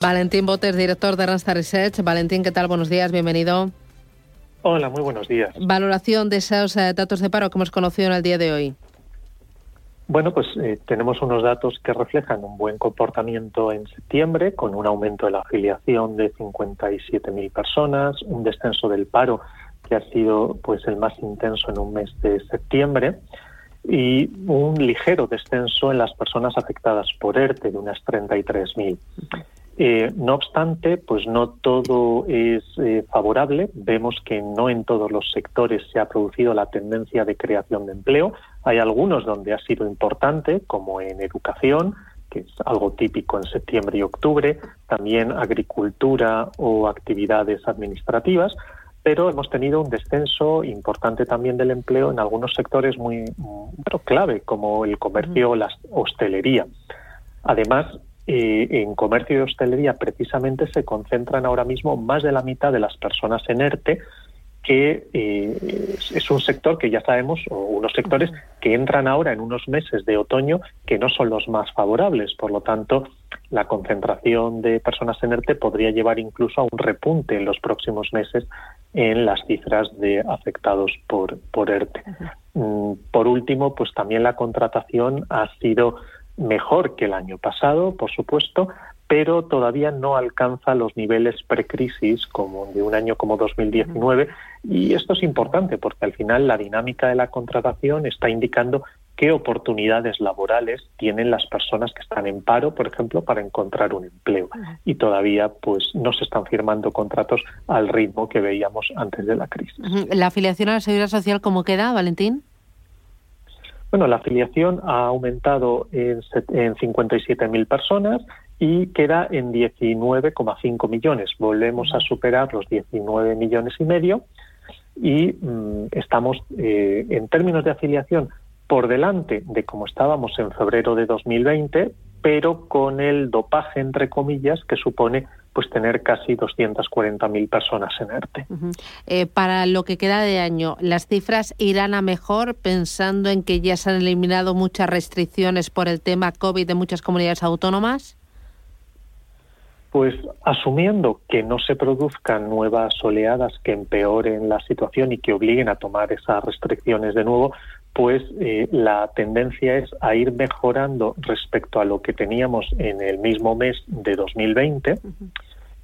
Valentín Botes, director de Randstad Research. Valentín, ¿qué tal? Buenos días, bienvenido. Hola, muy buenos días. Valoración de esos eh, datos de paro que hemos conocido en el día de hoy. Bueno, pues eh, tenemos unos datos que reflejan un buen comportamiento en septiembre, con un aumento de la afiliación de 57.000 personas, un descenso del paro que ha sido pues el más intenso en un mes de septiembre y un ligero descenso en las personas afectadas por ERTE de unas 33.000. Eh, no obstante, pues no todo es eh, favorable. Vemos que no en todos los sectores se ha producido la tendencia de creación de empleo. Hay algunos donde ha sido importante, como en educación, que es algo típico en septiembre y octubre, también agricultura o actividades administrativas, pero hemos tenido un descenso importante también del empleo en algunos sectores muy clave, como el comercio o la hostelería. Además, eh, en comercio y hostelería precisamente se concentran ahora mismo más de la mitad de las personas en ERTE, que eh, es un sector que ya sabemos, o unos sectores que entran ahora en unos meses de otoño que no son los más favorables. Por lo tanto, la concentración de personas en ERTE podría llevar incluso a un repunte en los próximos meses en las cifras de afectados por, por ERTE. Mm, por último, pues también la contratación ha sido mejor que el año pasado, por supuesto, pero todavía no alcanza los niveles precrisis como de un año como 2019 y esto es importante porque al final la dinámica de la contratación está indicando qué oportunidades laborales tienen las personas que están en paro, por ejemplo, para encontrar un empleo. Y todavía pues no se están firmando contratos al ritmo que veíamos antes de la crisis. ¿La afiliación a la Seguridad Social cómo queda, Valentín? Bueno, la afiliación ha aumentado en, en 57.000 personas y queda en 19,5 millones. Volvemos a superar los 19 millones y medio y mm, estamos eh, en términos de afiliación por delante de como estábamos en febrero de 2020, pero con el dopaje entre comillas que supone pues tener casi 240.000 personas en ERTE. Eh, para lo que queda de año, ¿las cifras irán a mejor pensando en que ya se han eliminado muchas restricciones por el tema COVID de muchas comunidades autónomas? Pues asumiendo que no se produzcan nuevas oleadas que empeoren la situación y que obliguen a tomar esas restricciones de nuevo, pues eh, la tendencia es a ir mejorando respecto a lo que teníamos en el mismo mes de 2020,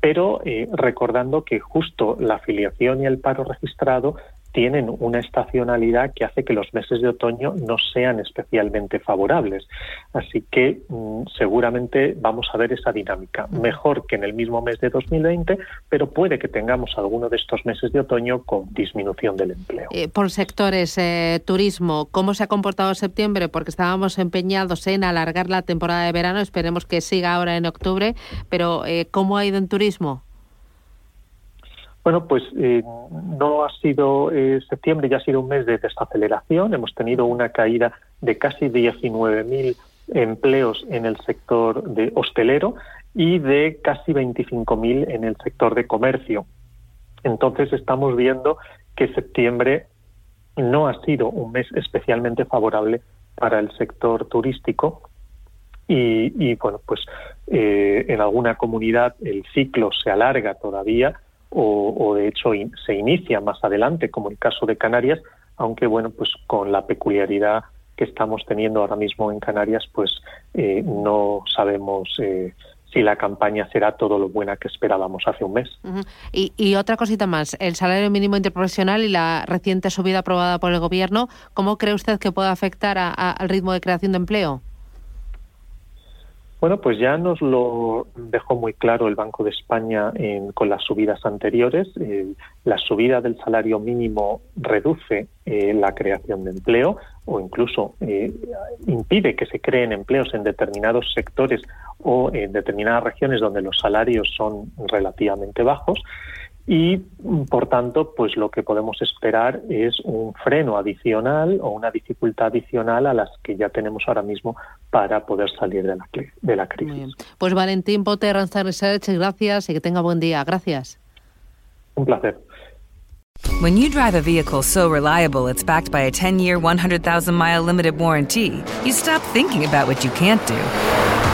pero eh, recordando que justo la afiliación y el paro registrado tienen una estacionalidad que hace que los meses de otoño no sean especialmente favorables. Así que mm, seguramente vamos a ver esa dinámica. Mejor que en el mismo mes de 2020, pero puede que tengamos alguno de estos meses de otoño con disminución del empleo. Eh, por sectores, eh, turismo, ¿cómo se ha comportado septiembre? Porque estábamos empeñados en alargar la temporada de verano, esperemos que siga ahora en octubre, pero eh, ¿cómo ha ido en turismo? Bueno, pues eh, no ha sido eh, septiembre, ya ha sido un mes de desaceleración. Hemos tenido una caída de casi 19.000 empleos en el sector de hostelero y de casi 25.000 en el sector de comercio. Entonces estamos viendo que septiembre no ha sido un mes especialmente favorable para el sector turístico y, bueno, pues eh, en alguna comunidad el ciclo se alarga todavía o, de hecho se inicia más adelante, como el caso de Canarias, aunque bueno, pues con la peculiaridad que estamos teniendo ahora mismo en Canarias, pues eh, no sabemos eh, si la campaña será todo lo buena que esperábamos hace un mes. y, otra cosita más, el salario mínimo interprofesional y la reciente subida aprobada por el Gobierno, ¿cómo cree usted que puede afectar al ritmo de creación de empleo? Bueno, pues ya nos lo dejó muy claro el Banco de España con las subidas anteriores. Eh, la subida del salario mínimo reduce eh, la creación de empleo o incluso eh, impide que se creen empleos en determinados sectores o en determinadas regiones donde los salarios son relativamente bajos y por tanto pues lo que podemos esperar es un freno adicional o una dificultad adicional a las que ya tenemos ahora mismo para poder salir de la, de la crisis. Pues Valentín Potter, Research, gracias y que tenga buen día. Gracias. Un placer. When you drive a vehicle so reliable it's backed by a 10-year, 100,000-mile limited warranty, you stop thinking about what you can't do